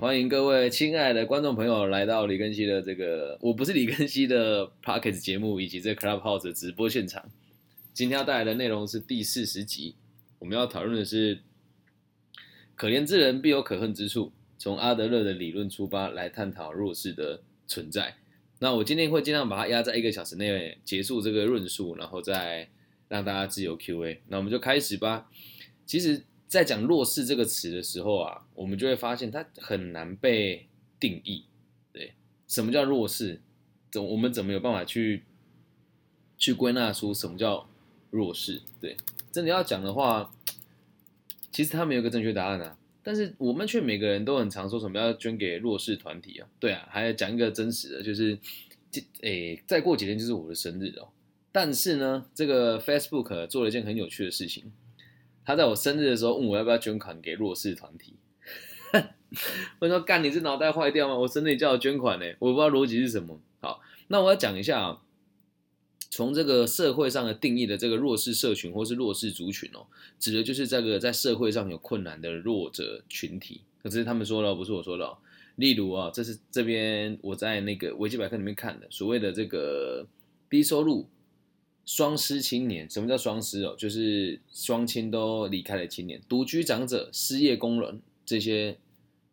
欢迎各位亲爱的观众朋友来到李根熙的这个，我不是李根熙的 p o c k e t 节目以及这 Clubhouse 的直播现场。今天要带来的内容是第四十集，我们要讨论的是可怜之人必有可恨之处，从阿德勒的理论出发来探讨弱势的存在。那我今天会尽量把它压在一个小时内结束这个论述，然后再让大家自由 Q&A。那我们就开始吧。其实。在讲弱势这个词的时候啊，我们就会发现它很难被定义。对，什么叫弱势？怎我们怎么有办法去去归纳出什么叫弱势？对，真的要讲的话，其实它没有个正确答案啊。但是我们却每个人都很常说什么要捐给弱势团体啊。对啊，还要讲一个真实的，就是这诶，再过几天就是我的生日哦。但是呢，这个 Facebook 做了一件很有趣的事情。他在我生日的时候问我要不要捐款给弱势团体，我说干你是脑袋坏掉吗？我生日叫我捐款呢，我不知道逻辑是什么。好，那我要讲一下啊，从这个社会上的定义的这个弱势社群或是弱势族群哦，指的就是这个在社会上有困难的弱者群体。可是他们说了，不是我说的。例如啊，这是这边我在那个维基百科里面看的，所谓的这个低收入。双失青年，什么叫双失哦？就是双亲都离开了青年，独居长者、失业工人这些，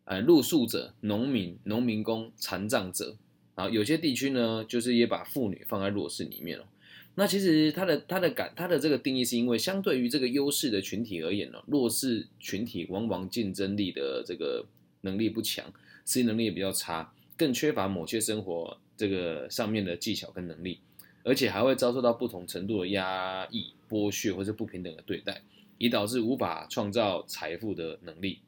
呃，露宿者、农民、农民工、残障者，啊，有些地区呢，就是也把妇女放在弱势里面了。那其实他的他的感他的这个定义是因为相对于这个优势的群体而言呢，弱势群体往往竞争力的这个能力不强，适应能力也比较差，更缺乏某些生活这个上面的技巧跟能力。而且还会遭受到不同程度的压抑、剥削或者不平等的对待，以导致无法创造财富的能力，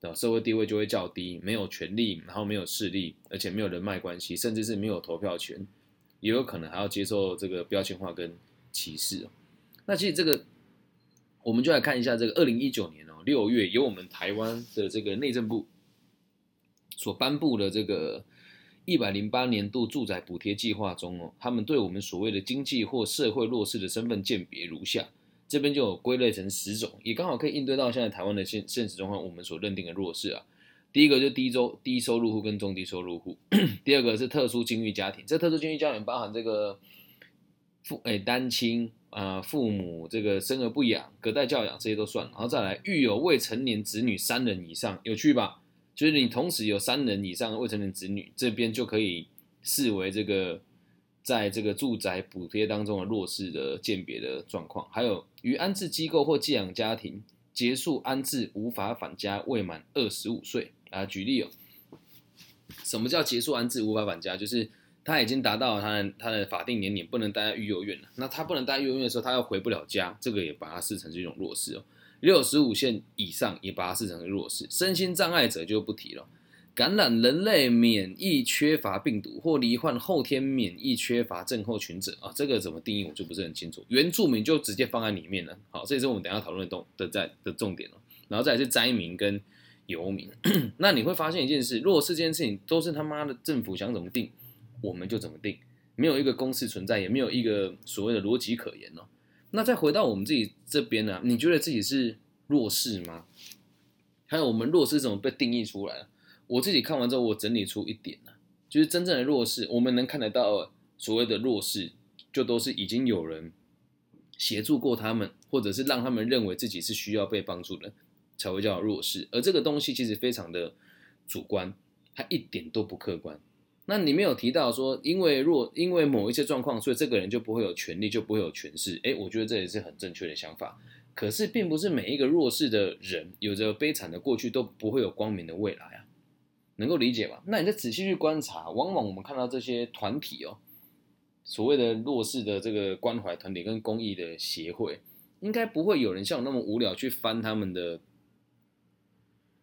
的社会地位就会较低，没有权利，然后没有势力，而且没有人脉关系，甚至是没有投票权，也有可能还要接受这个标签化跟歧视。那其实这个，我们就来看一下这个二零一九年哦六月，由我们台湾的这个内政部所颁布的这个。一百零八年度住宅补贴计划中哦，他们对我们所谓的经济或社会弱势的身份鉴别如下，这边就有归类成十种，也刚好可以应对到现在台湾的现现实状况，我们所认定的弱势啊。第一个就低周低收入户跟中低收入户，第二个是特殊境遇家庭，这特殊境遇家庭包含这个父诶单亲啊父母这个生而不养，隔代教养这些都算，然后再来育有未成年子女三人以上，有趣吧？就是你同时有三人以上的未成年子女，这边就可以视为这个在这个住宅补贴当中的弱势的鉴别的状况。还有与安置机构或寄养家庭结束安置无法返家未满二十五岁啊。举例哦，什么叫结束安置无法返家？就是他已经达到他的他的法定年龄，不能待在育幼院了。那他不能待育幼院的时候，他又回不了家，这个也把它视成是一种弱势哦。六十五线以上也把它视成弱势，身心障碍者就不提了。感染人类免疫缺乏病毒或罹患后天免疫缺乏症候群者啊，这个怎么定义我就不是很清楚。原住民就直接放在里面了。好，这也是我们等下讨论的重的在的重点了。然后再是灾民跟游民。那你会发现一件事，弱势这件事情都是他妈的政府想怎么定，我们就怎么定，没有一个公式存在，也没有一个所谓的逻辑可言哦。那再回到我们自己这边呢？你觉得自己是弱势吗？还有我们弱势怎么被定义出来我自己看完之后，我整理出一点呢，就是真正的弱势，我们能看得到所谓的弱势，就都是已经有人协助过他们，或者是让他们认为自己是需要被帮助的，才会叫弱势。而这个东西其实非常的主观，它一点都不客观。那你没有提到说，因为若，因为某一些状况，所以这个人就不会有权利，就不会有权势。诶，我觉得这也是很正确的想法。可是，并不是每一个弱势的人，有着悲惨的过去，都不会有光明的未来啊。能够理解吗？那你再仔细去观察，往往我们看到这些团体哦，所谓的弱势的这个关怀团体跟公益的协会，应该不会有人像我那么无聊去翻他们的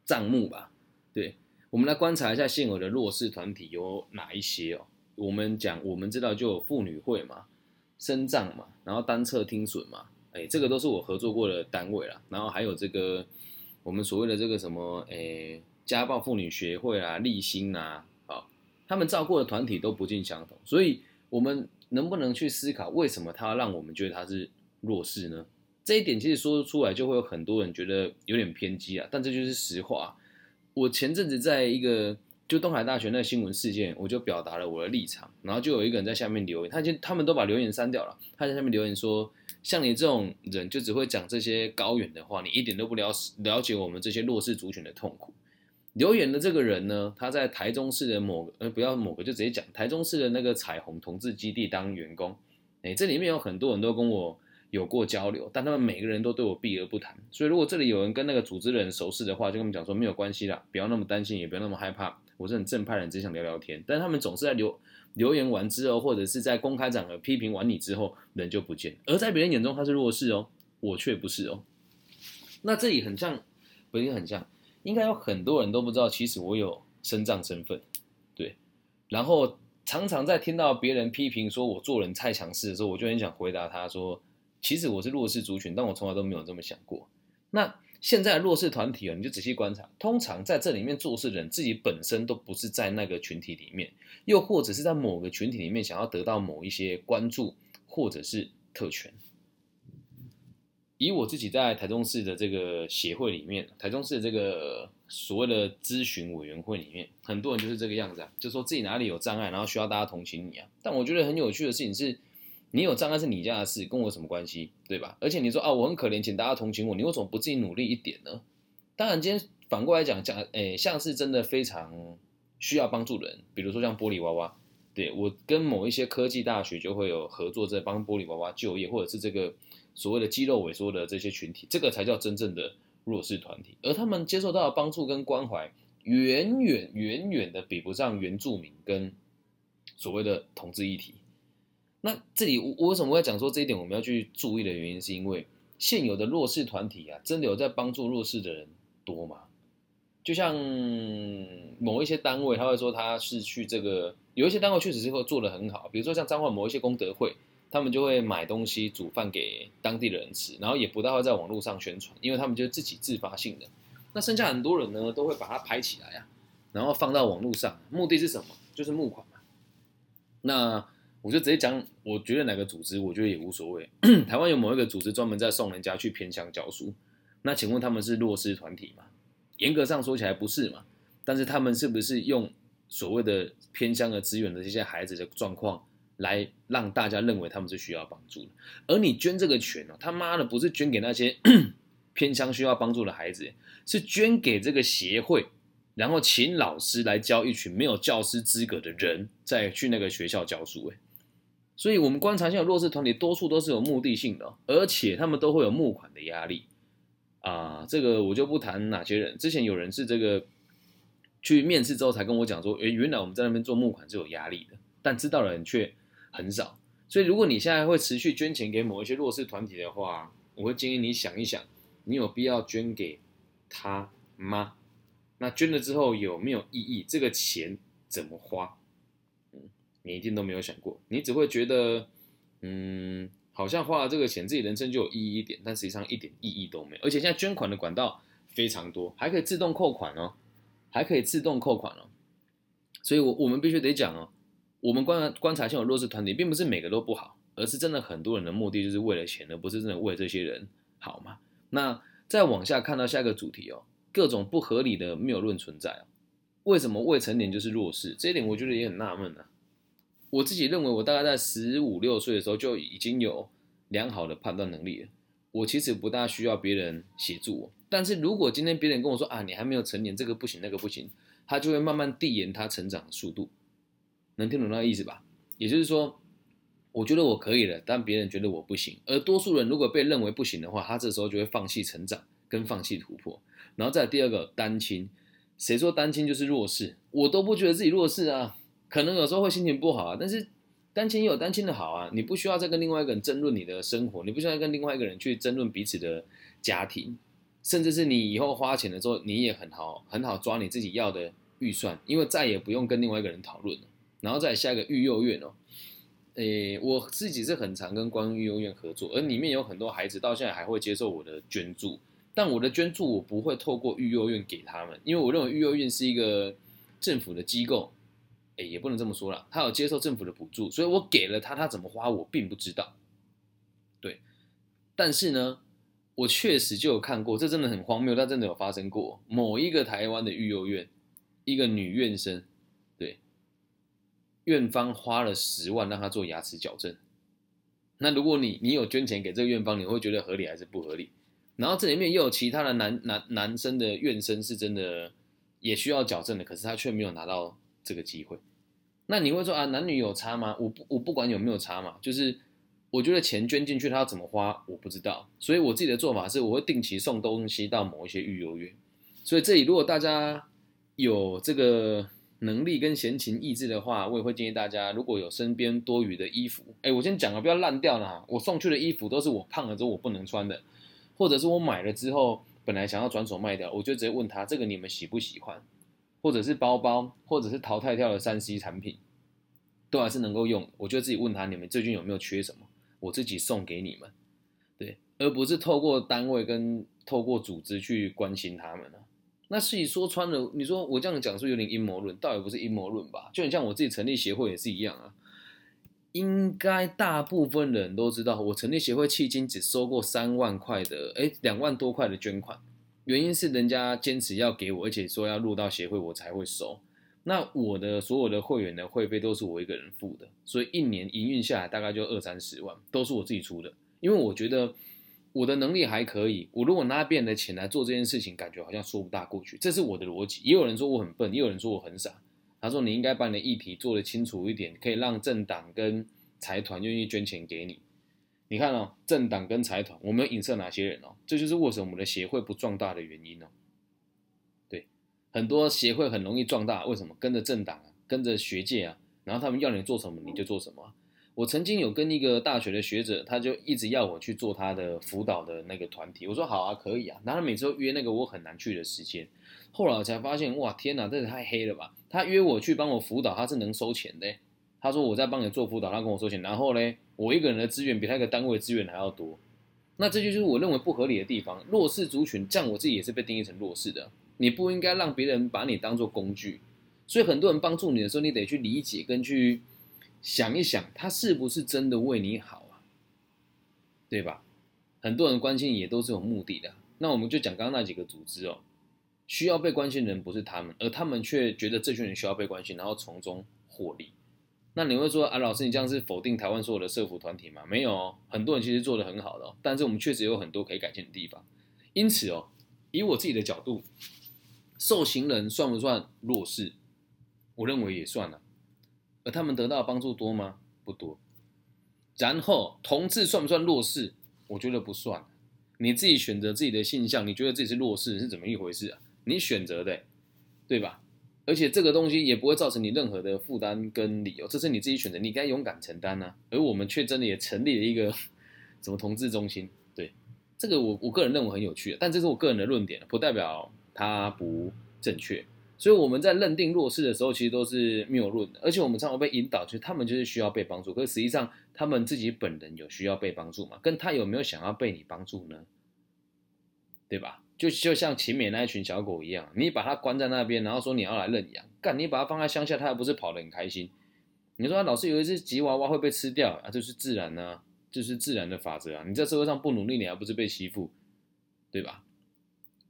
账目吧？对。我们来观察一下现有的弱势团体有哪一些哦。我们讲，我们知道就有妇女会嘛、生障嘛，然后单侧听损嘛，哎，这个都是我合作过的单位啦。然后还有这个我们所谓的这个什么，哎，家暴妇女协会啊、立新啊，好，他们照顾的团体都不尽相同。所以，我们能不能去思考，为什么他让我们觉得他是弱势呢？这一点其实说出来就会有很多人觉得有点偏激啊，但这就是实话。我前阵子在一个就东海大学那新闻事件，我就表达了我的立场，然后就有一个人在下面留言，他就他们都把留言删掉了，他在下面留言说，像你这种人就只会讲这些高远的话，你一点都不了了解我们这些弱势族群的痛苦。留言的这个人呢，他在台中市的某个呃不要某个就直接讲台中市的那个彩虹同志基地当员工，哎，这里面有很多人都跟我。有过交流，但他们每个人都对我避而不谈。所以，如果这里有人跟那个组织的人熟识的话，就跟他们讲说没有关系啦，不要那么担心，也不要那么害怕。我是很正派人，只想聊聊天。但他们总是在留留言完之后，或者是在公开场合批评完你之后，人就不见。而在别人眼中他是弱势哦，我却不是哦。那这里很像，不是很像，应该有很多人都不知道，其实我有身障身份，对。然后常常在听到别人批评说我做人太强势的时候，我就很想回答他说。其实我是弱势族群，但我从来都没有这么想过。那现在弱势团体啊，你就仔细观察，通常在这里面做事的人自己本身都不是在那个群体里面，又或者是在某个群体里面想要得到某一些关注或者是特权。以我自己在台中市的这个协会里面，台中市的这个所谓的咨询委员会里面，很多人就是这个样子啊，就说自己哪里有障碍，然后需要大家同情你啊。但我觉得很有趣的事情是。你有障碍是你家的事，跟我什么关系，对吧？而且你说啊，我很可怜，请大家同情我，你为什么不自己努力一点呢？当然，今天反过来讲讲，诶，像是真的非常需要帮助的人，比如说像玻璃娃娃，对我跟某一些科技大学就会有合作，在帮玻璃娃娃就业，或者是这个所谓的肌肉萎缩的这些群体，这个才叫真正的弱势团体，而他们接受到的帮助跟关怀，远远远远的比不上原住民跟所谓的同志议题。那这里我我为什么会讲说这一点我们要去注意的原因，是因为现有的弱势团体啊，真的有在帮助弱势的人多吗？就像某一些单位，他会说他是去这个，有一些单位确实是会做的很好，比如说像彰化某一些功德会，他们就会买东西煮饭给当地的人吃，然后也不大会在网络上宣传，因为他们就是自己自发性的。那剩下很多人呢，都会把它拍起来啊，然后放到网络上，目的是什么？就是募款嘛。那我就直接讲，我觉得哪个组织，我觉得也无所谓。台湾有某一个组织专门在送人家去偏乡教书，那请问他们是弱势团体吗？严格上说起来不是嘛。但是他们是不是用所谓的偏乡的资源的这些孩子的状况，来让大家认为他们是需要帮助的？而你捐这个钱呢，他妈的不是捐给那些 偏乡需要帮助的孩子，是捐给这个协会，然后请老师来教一群没有教师资格的人再去那个学校教书，哎。所以，我们观察现在弱势团体多数都是有目的性的，而且他们都会有募款的压力啊。这个我就不谈哪些人。之前有人是这个去面试之后才跟我讲说，诶，原来我们在那边做募款是有压力的，但知道的人却很少。所以，如果你现在会持续捐钱给某一些弱势团体的话，我会建议你想一想，你有必要捐给他吗？那捐了之后有没有意义？这个钱怎么花？你一定都没有想过，你只会觉得，嗯，好像花了这个钱，自己人生就有意义一点，但实际上一点意义都没有。而且现在捐款的管道非常多，还可以自动扣款哦，还可以自动扣款哦。所以，我我们必须得讲哦，我们观观察现有弱势团体，并不是每个都不好，而是真的很多人的目的就是为了钱，而不是真的为这些人好嘛。那再往下看到下一个主题哦，各种不合理的谬论存在哦。为什么未成年就是弱势？这一点我觉得也很纳闷呢。我自己认为，我大概在十五六岁的时候就已经有良好的判断能力了。我其实不大需要别人协助我，但是如果今天别人跟我说啊，你还没有成年，这个不行，那个不行，他就会慢慢递延他成长的速度。能听懂那个意思吧？也就是说，我觉得我可以了，但别人觉得我不行。而多数人如果被认为不行的话，他这时候就会放弃成长跟放弃突破。然后再第二个单亲，谁说单亲就是弱势？我都不觉得自己弱势啊。可能有时候会心情不好啊，但是单亲也有单亲的好啊。你不需要再跟另外一个人争论你的生活，你不需要跟另外一个人去争论彼此的家庭，甚至是你以后花钱的时候，你也很好很好抓你自己要的预算，因为再也不用跟另外一个人讨论了。然后再下一个育幼院哦，诶，我自己是很常跟关育幼院合作，而里面有很多孩子到现在还会接受我的捐助，但我的捐助我不会透过育幼院给他们，因为我认为育幼院是一个政府的机构。也不能这么说了，他有接受政府的补助，所以我给了他，他怎么花我并不知道。对，但是呢，我确实就有看过，这真的很荒谬，但真的有发生过。某一个台湾的育幼院，一个女院生，对，院方花了十万让她做牙齿矫正。那如果你你有捐钱给这个院方，你会觉得合理还是不合理？然后这里面又有其他的男男男生的院生是真的也需要矫正的，可是他却没有拿到这个机会。那你会说啊，男女有差吗？我不我不管有没有差嘛，就是我觉得钱捐进去，他要怎么花我不知道，所以我自己的做法是，我会定期送东西到某一些育幼院。所以这里如果大家有这个能力跟闲情逸致的话，我也会建议大家，如果有身边多余的衣服，哎，我先讲了，不要烂掉了。我送去的衣服都是我胖了之后我不能穿的。或者是我买了之后，本来想要转手卖掉，我就直接问他这个你们喜不喜欢，或者是包包，或者是淘汰掉的三 C 产品，都还是能够用。我就自己问他你们最近有没有缺什么，我自己送给你们，对，而不是透过单位跟透过组织去关心他们。那事情说穿了，你说我这样讲是有点阴谋论，倒也不是阴谋论吧？就很像我自己成立协会也是一样啊。应该大部分人都知道，我成立协会迄今只收过三万块的，哎，两万多块的捐款。原因是人家坚持要给我，而且说要入到协会我才会收。那我的所有的会员的会费都是我一个人付的，所以一年营运下来大概就二三十万，都是我自己出的。因为我觉得我的能力还可以，我如果拿别人的钱来做这件事情，感觉好像说不大过去。这是我的逻辑。也有人说我很笨，也有人说我很傻。他说：“你应该把你的议题做得清楚一点，可以让政党跟财团愿意捐钱给你。你看哦，政党跟财团，我们影射哪些人哦？这就是为什么我们的协会不壮大的原因哦。对，很多协会很容易壮大，为什么？跟着政党啊，跟着学界啊，然后他们要你做什么你就做什么。我曾经有跟一个大学的学者，他就一直要我去做他的辅导的那个团体，我说好啊，可以啊。然后每次约那个我很难去的时间。”后来我才发现，哇，天哪，这也太黑了吧！他约我去帮我辅导，他是能收钱的。他说我在帮你做辅导，他跟我收钱。然后呢，我一个人的资源比他一个单位的资源还要多。那这就是我认为不合理的地方。弱势族群，这样我自己也是被定义成弱势的。你不应该让别人把你当做工具。所以很多人帮助你的时候，你得去理解跟去想一想，他是不是真的为你好啊？对吧？很多人关心也都是有目的的。那我们就讲刚刚那几个组织哦。需要被关心的人不是他们，而他们却觉得这群人需要被关心，然后从中获利。那你会说啊，老师，你这样是否定台湾所有的社福团体吗？没有，很多人其实做的很好的哦，但是我们确实有很多可以改进的地方。因此哦，以我自己的角度，受刑人算不算弱势？我认为也算了。而他们得到的帮助多吗？不多。然后同志算不算弱势？我觉得不算。你自己选择自己的性向，你觉得自己是弱势是怎么一回事啊？你选择的，对吧？而且这个东西也不会造成你任何的负担跟理由，这是你自己选择，你该勇敢承担呐。而我们却真的也成立了一个 什么同志中心，对这个我我个人认为很有趣，但这是我个人的论点，不代表它不正确。所以我们在认定弱势的时候，其实都是谬论的，而且我们常常被引导，就是他们就是需要被帮助，可是实际上他们自己本人有需要被帮助吗？跟他有没有想要被你帮助呢？对吧？就就像秦美那一群小狗一样，你把它关在那边，然后说你要来认养，干你把它放在乡下，它又不是跑得很开心。你说老师有一只吉娃娃会被吃掉啊？这是自然呢，这是自然的法则啊！你在社会上不努力，你还不是被欺负，对吧？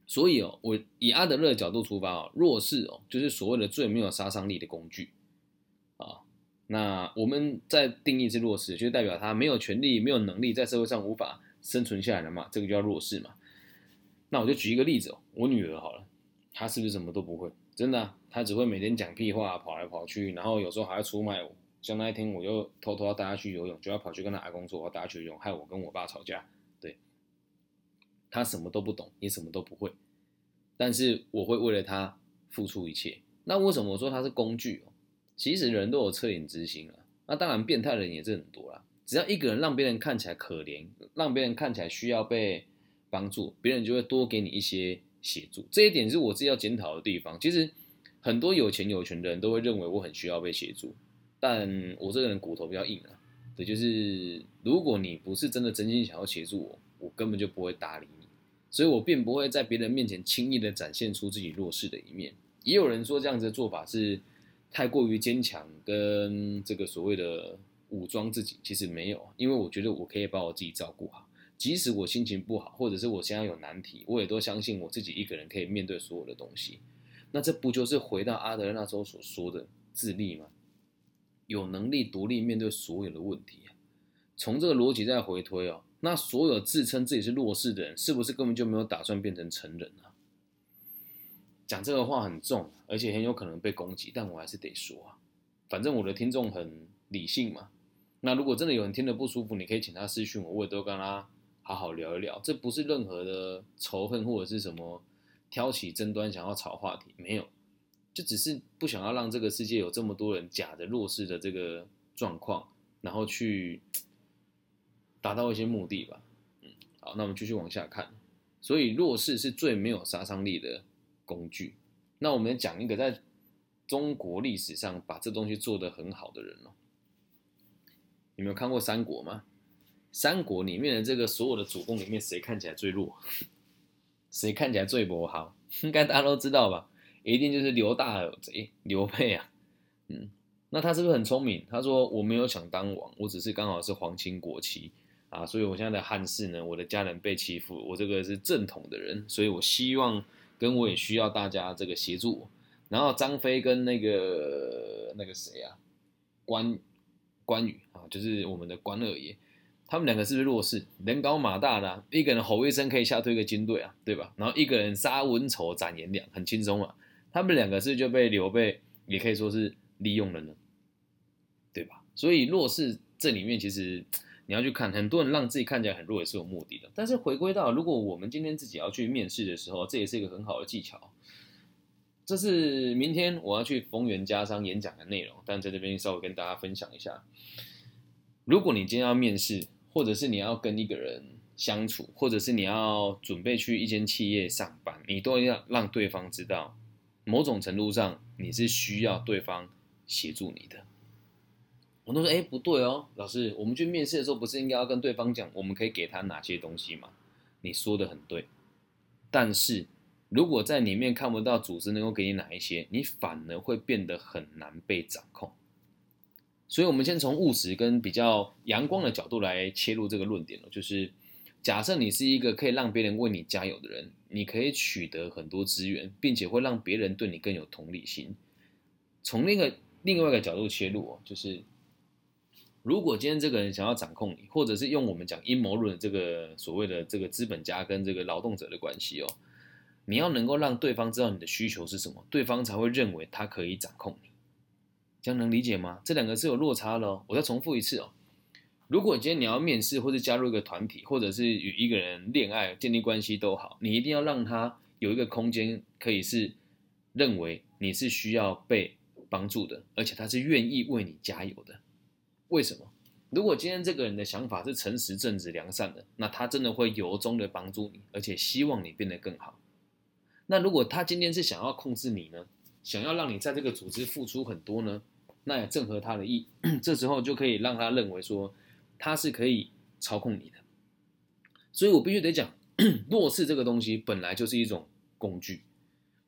所以哦，我以阿德勒的角度出发哦，弱势哦，就是所谓的最没有杀伤力的工具啊。那我们在定义是弱势，就代表他没有权利、没有能力，在社会上无法生存下来了嘛？这个叫弱势嘛？那我就举一个例子哦，我女儿好了，她是不是什么都不会？真的，她只会每天讲屁话，跑来跑去，然后有时候还要出卖我。像那一天，我又偷偷要带她去游泳，就要跑去跟她阿公说我要带她去游泳，害我跟我爸吵架。对，她什么都不懂，也什么都不会，但是我会为了她付出一切。那为什么我说她是工具哦？其实人都有恻隐之心啊。那当然，变态的人也是很多啦。只要一个人让别人看起来可怜，让别人看起来需要被。帮助别人就会多给你一些协助，这一点是我自己要检讨的地方。其实很多有钱有权的人都会认为我很需要被协助，但我这个人骨头比较硬啊。对，就是如果你不是真的真心想要协助我，我根本就不会搭理你，所以我并不会在别人面前轻易的展现出自己弱势的一面。也有人说这样子的做法是太过于坚强，跟这个所谓的武装自己，其实没有，因为我觉得我可以把我自己照顾好。即使我心情不好，或者是我现在有难题，我也都相信我自己一个人可以面对所有的东西。那这不就是回到阿德勒那时候所说的自立吗？有能力独立面对所有的问题啊。从这个逻辑再回推哦，那所有自称自己是弱势的人，是不是根本就没有打算变成成人啊？讲这个话很重，而且很有可能被攻击，但我还是得说啊。反正我的听众很理性嘛。那如果真的有人听得不舒服，你可以请他私讯我，我也都跟他好好聊一聊。这不是任何的仇恨或者是什么挑起争端、想要炒话题，没有，就只是不想要让这个世界有这么多人假的弱势的这个状况，然后去达到一些目的吧。嗯，好，那我们继续往下看。所以弱势是最没有杀伤力的。工具，那我们讲一个在中国历史上把这东西做得很好的人哦。有没有看过三国吗？三国里面的这个所有的主公里面，谁看起来最弱？谁看起来最不好？应该大家都知道吧？一定就是刘大耳贼刘备啊。嗯，那他是不是很聪明？他说我没有想当王，我只是刚好是皇亲国戚啊，所以我现在的汉室呢，我的家人被欺负，我这个是正统的人，所以我希望。跟我也需要大家这个协助，然后张飞跟那个那个谁啊，关关羽啊，就是我们的关二爷，他们两个是不是弱势？人高马大的，一个人吼一声可以吓退一个军队啊，对吧？然后一个人杀文丑斩颜良，很轻松啊。他们两个是就被刘备也可以说是利用了呢，对吧？所以弱势这里面其实。你要去看，很多人让自己看起来很弱也是有目的的。但是回归到，如果我们今天自己要去面试的时候，这也是一个很好的技巧。这是明天我要去丰源家商演讲的内容，但在这边稍微跟大家分享一下。如果你今天要面试，或者是你要跟一个人相处，或者是你要准备去一间企业上班，你都要让对方知道，某种程度上你是需要对方协助你的。我都说，哎，不对哦，老师，我们去面试的时候，不是应该要跟对方讲，我们可以给他哪些东西吗？你说的很对，但是如果在里面看不到组织能够给你哪一些，你反而会变得很难被掌控。所以，我们先从务实跟比较阳光的角度来切入这个论点哦，就是假设你是一个可以让别人为你加油的人，你可以取得很多资源，并且会让别人对你更有同理心。从另一个另外一个角度切入哦，就是。如果今天这个人想要掌控你，或者是用我们讲阴谋论这个所谓的这个资本家跟这个劳动者的关系哦，你要能够让对方知道你的需求是什么，对方才会认为他可以掌控你，这样能理解吗？这两个是有落差的哦。我再重复一次哦，如果今天你要面试或者加入一个团体，或者是与一个人恋爱、建立关系都好，你一定要让他有一个空间，可以是认为你是需要被帮助的，而且他是愿意为你加油的。为什么？如果今天这个人的想法是诚实、正直、良善的，那他真的会由衷的帮助你，而且希望你变得更好。那如果他今天是想要控制你呢？想要让你在这个组织付出很多呢？那也正合他的意。这时候就可以让他认为说他是可以操控你的。所以我必须得讲，弱势这个东西本来就是一种工具。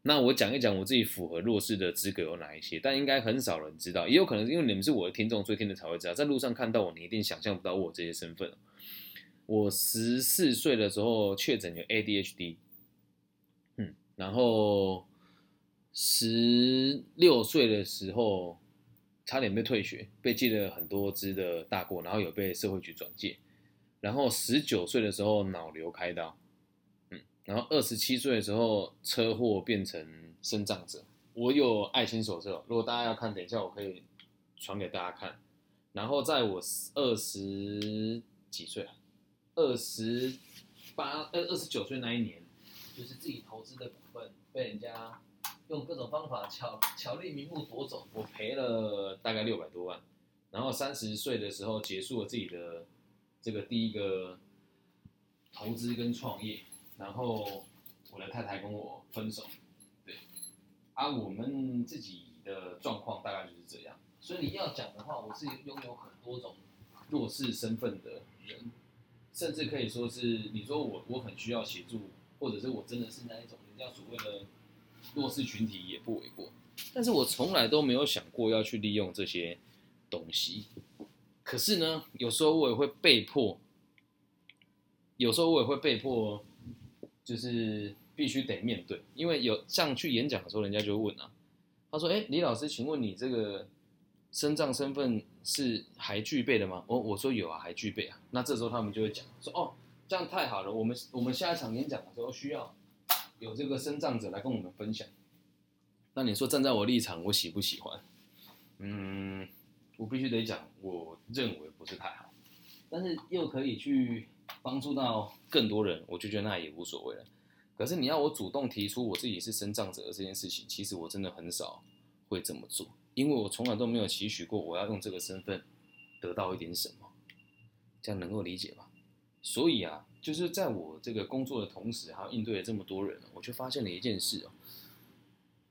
那我讲一讲我自己符合弱势的资格有哪一些，但应该很少人知道，也有可能因为你们是我的听众，所以听的才会知道。在路上看到我，你一定想象不到我这些身份。我十四岁的时候确诊有 ADHD，嗯，然后十六岁的时候差点被退学，被记了很多支的大过，然后有被社会局转介，然后十九岁的时候脑瘤开刀。嗯然后二十七岁的时候车祸变成身障者，我有爱心手册，如果大家要看，等一下我可以传给大家看。然后在我二十几岁，二十八呃二十九岁那一年，就是自己投资的股份被人家用各种方法巧 巧立名目夺走，我赔了大概六百多万。然后三十岁的时候结束了自己的这个第一个投资跟创业。然后我的太太跟我分手，对，啊，我们自己的状况大概就是这样。所以你要讲的话，我是拥有很多种弱势身份的人，甚至可以说是你说我我很需要协助，或者是我真的是那一种人家所谓的弱势群体也不为过。但是我从来都没有想过要去利用这些东西。可是呢，有时候我也会被迫。有时候我也会被迫，就是必须得面对，因为有像去演讲的时候，人家就会问啊，他说：“哎，李老师，请问你这个身障身份是还具备的吗？”我我说有啊，还具备啊。那这时候他们就会讲说：“哦，这样太好了，我们我们下一场演讲的时候需要有这个生长者来跟我们分享。”那你说站在我立场，我喜不喜欢？嗯，我必须得讲，我认为不是太好，但是又可以去。帮助到更多人，我就觉得那也无所谓了。可是你要我主动提出我自己是生长者这件事情，其实我真的很少会这么做，因为我从来都没有期许过我要用这个身份得到一点什么，这样能够理解吧？所以啊，就是在我这个工作的同时，还要应对了这么多人，我就发现了一件事哦。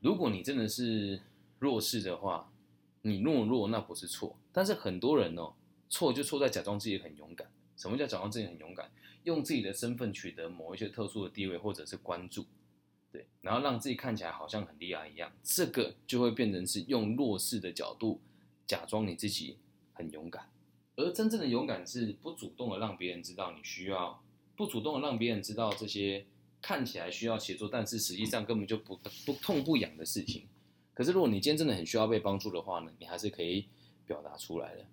如果你真的是弱势的话，你懦弱那不是错，但是很多人哦，错就错在假装自己很勇敢。什么叫假装自己很勇敢？用自己的身份取得某一些特殊的地位或者是关注，对，然后让自己看起来好像很厉害一样，这个就会变成是用弱势的角度假装你自己很勇敢。而真正的勇敢是不主动的让别人知道你需要，不主动让别人知道这些看起来需要协作，但是实际上根本就不不痛不痒的事情。可是如果你今天真的很需要被帮助的话呢，你还是可以表达出来的。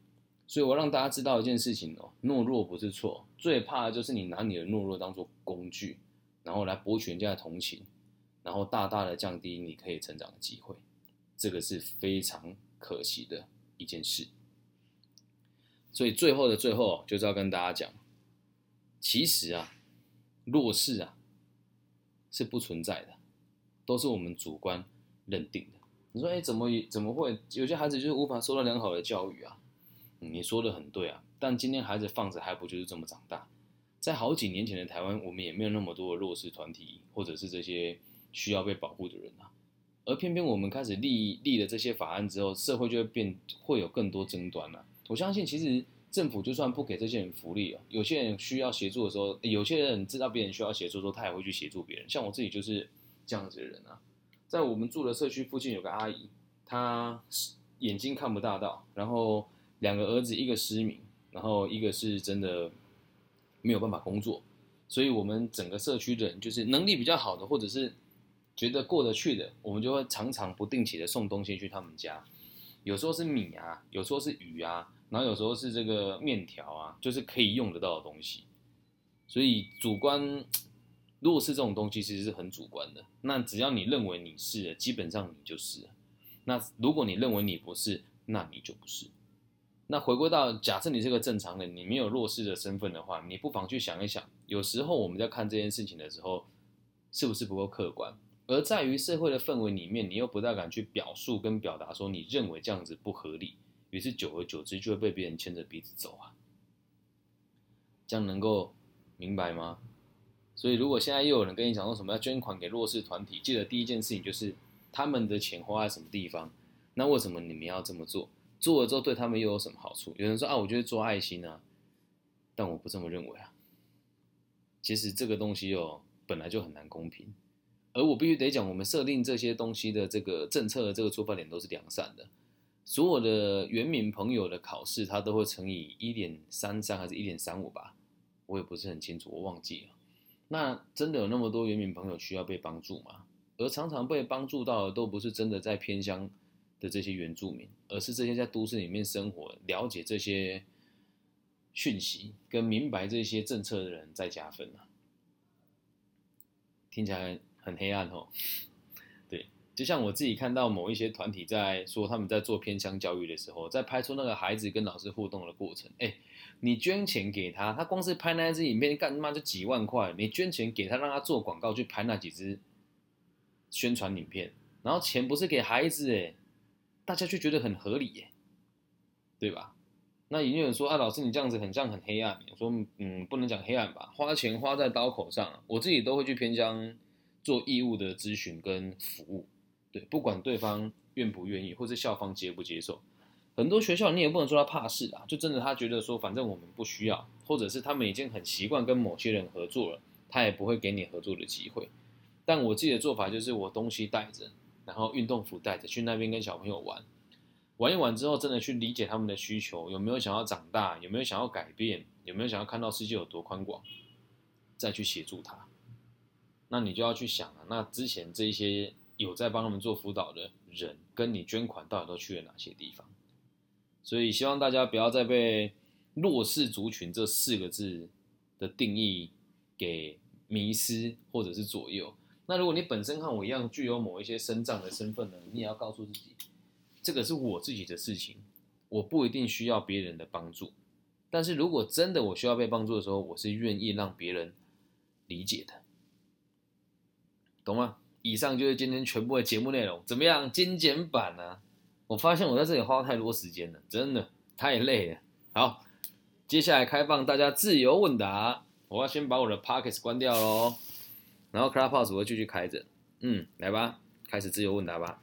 所以我让大家知道一件事情哦，懦弱不是错，最怕的就是你拿你的懦弱当做工具，然后来博取人家的同情，然后大大的降低你可以成长的机会，这个是非常可惜的一件事。所以最后的最后，就是要跟大家讲，其实啊，弱势啊是不存在的，都是我们主观认定的。你说，哎，怎么怎么会有些孩子就是无法受到良好的教育啊？你说的很对啊，但今天孩子放着还不就是这么长大？在好几年前的台湾，我们也没有那么多的弱势团体，或者是这些需要被保护的人啊。而偏偏我们开始立立了这些法案之后，社会就会变，会有更多争端了。我相信，其实政府就算不给这些人福利啊，有些人需要协助的时候，有些人知道别人需要协助的时候，他也会去协助别人。像我自己就是这样子的人啊。在我们住的社区附近有个阿姨，她眼睛看不大到，然后。两个儿子，一个失明，然后一个是真的没有办法工作，所以我们整个社区的人，就是能力比较好的，或者是觉得过得去的，我们就会常常不定期的送东西去他们家，有时候是米啊，有时候是鱼啊，然后有时候是这个面条啊，就是可以用得到的东西。所以主观，如果是这种东西，其实是很主观的。那只要你认为你是，基本上你就是。那如果你认为你不是，那你就不是。那回归到假设你是个正常人，你没有弱势的身份的话，你不妨去想一想，有时候我们在看这件事情的时候，是不是不够客观？而在于社会的氛围里面，你又不大敢去表述跟表达说你认为这样子不合理，于是久而久之就会被别人牵着鼻子走啊。这样能够明白吗？所以如果现在又有人跟你讲说什么要捐款给弱势团体，记得第一件事情就是他们的钱花在什么地方，那为什么你们要这么做？做了之后对他们又有什么好处？有人说啊，我觉得做爱心啊，但我不这么认为啊。其实这个东西哦，本来就很难公平，而我必须得讲，我们设定这些东西的这个政策的这个出发点都是良善的。所有的原民朋友的考试，他都会乘以一点三三还是一点三五吧？我也不是很清楚，我忘记了。那真的有那么多原民朋友需要被帮助吗？而常常被帮助到的，都不是真的在偏乡。的这些原住民，而是这些在都市里面生活、了解这些讯息跟明白这些政策的人在加分啊。听起来很黑暗哦。对，就像我自己看到某一些团体在说他们在做偏乡教育的时候，在拍出那个孩子跟老师互动的过程。哎，你捐钱给他，他光是拍那支影片干他妈就几万块。你捐钱给他，让他做广告去拍那几支宣传影片，然后钱不是给孩子哎。大家就觉得很合理耶，对吧？那有人说啊，老师你这样子很像很黑暗。我说嗯，不能讲黑暗吧，花钱花在刀口上，我自己都会去偏向做义务的咨询跟服务。对，不管对方愿不愿意，或者校方接不接受，很多学校你也不能说他怕事啊，就真的他觉得说反正我们不需要，或者是他们已经很习惯跟某些人合作了，他也不会给你合作的机会。但我自己的做法就是我东西带着。然后运动服带着去那边跟小朋友玩，玩一玩之后，真的去理解他们的需求，有没有想要长大，有没有想要改变，有没有想要看到世界有多宽广。再去协助他。那你就要去想啊，那之前这些有在帮他们做辅导的人，跟你捐款到底都去了哪些地方？所以希望大家不要再被弱势族群这四个字的定义给迷失或者是左右。那如果你本身和我一样具有某一些身障的身份呢，你也要告诉自己，这个是我自己的事情，我不一定需要别人的帮助。但是如果真的我需要被帮助的时候，我是愿意让别人理解的。懂吗？以上就是今天全部的节目内容，怎么样？精简版呢？我发现我在这里花太多时间了，真的太累了。好，接下来开放大家自由问答，我要先把我的 Pockets 关掉喽，然后 Clubhouse 我会继续开着。嗯，来吧，开始自由问答吧。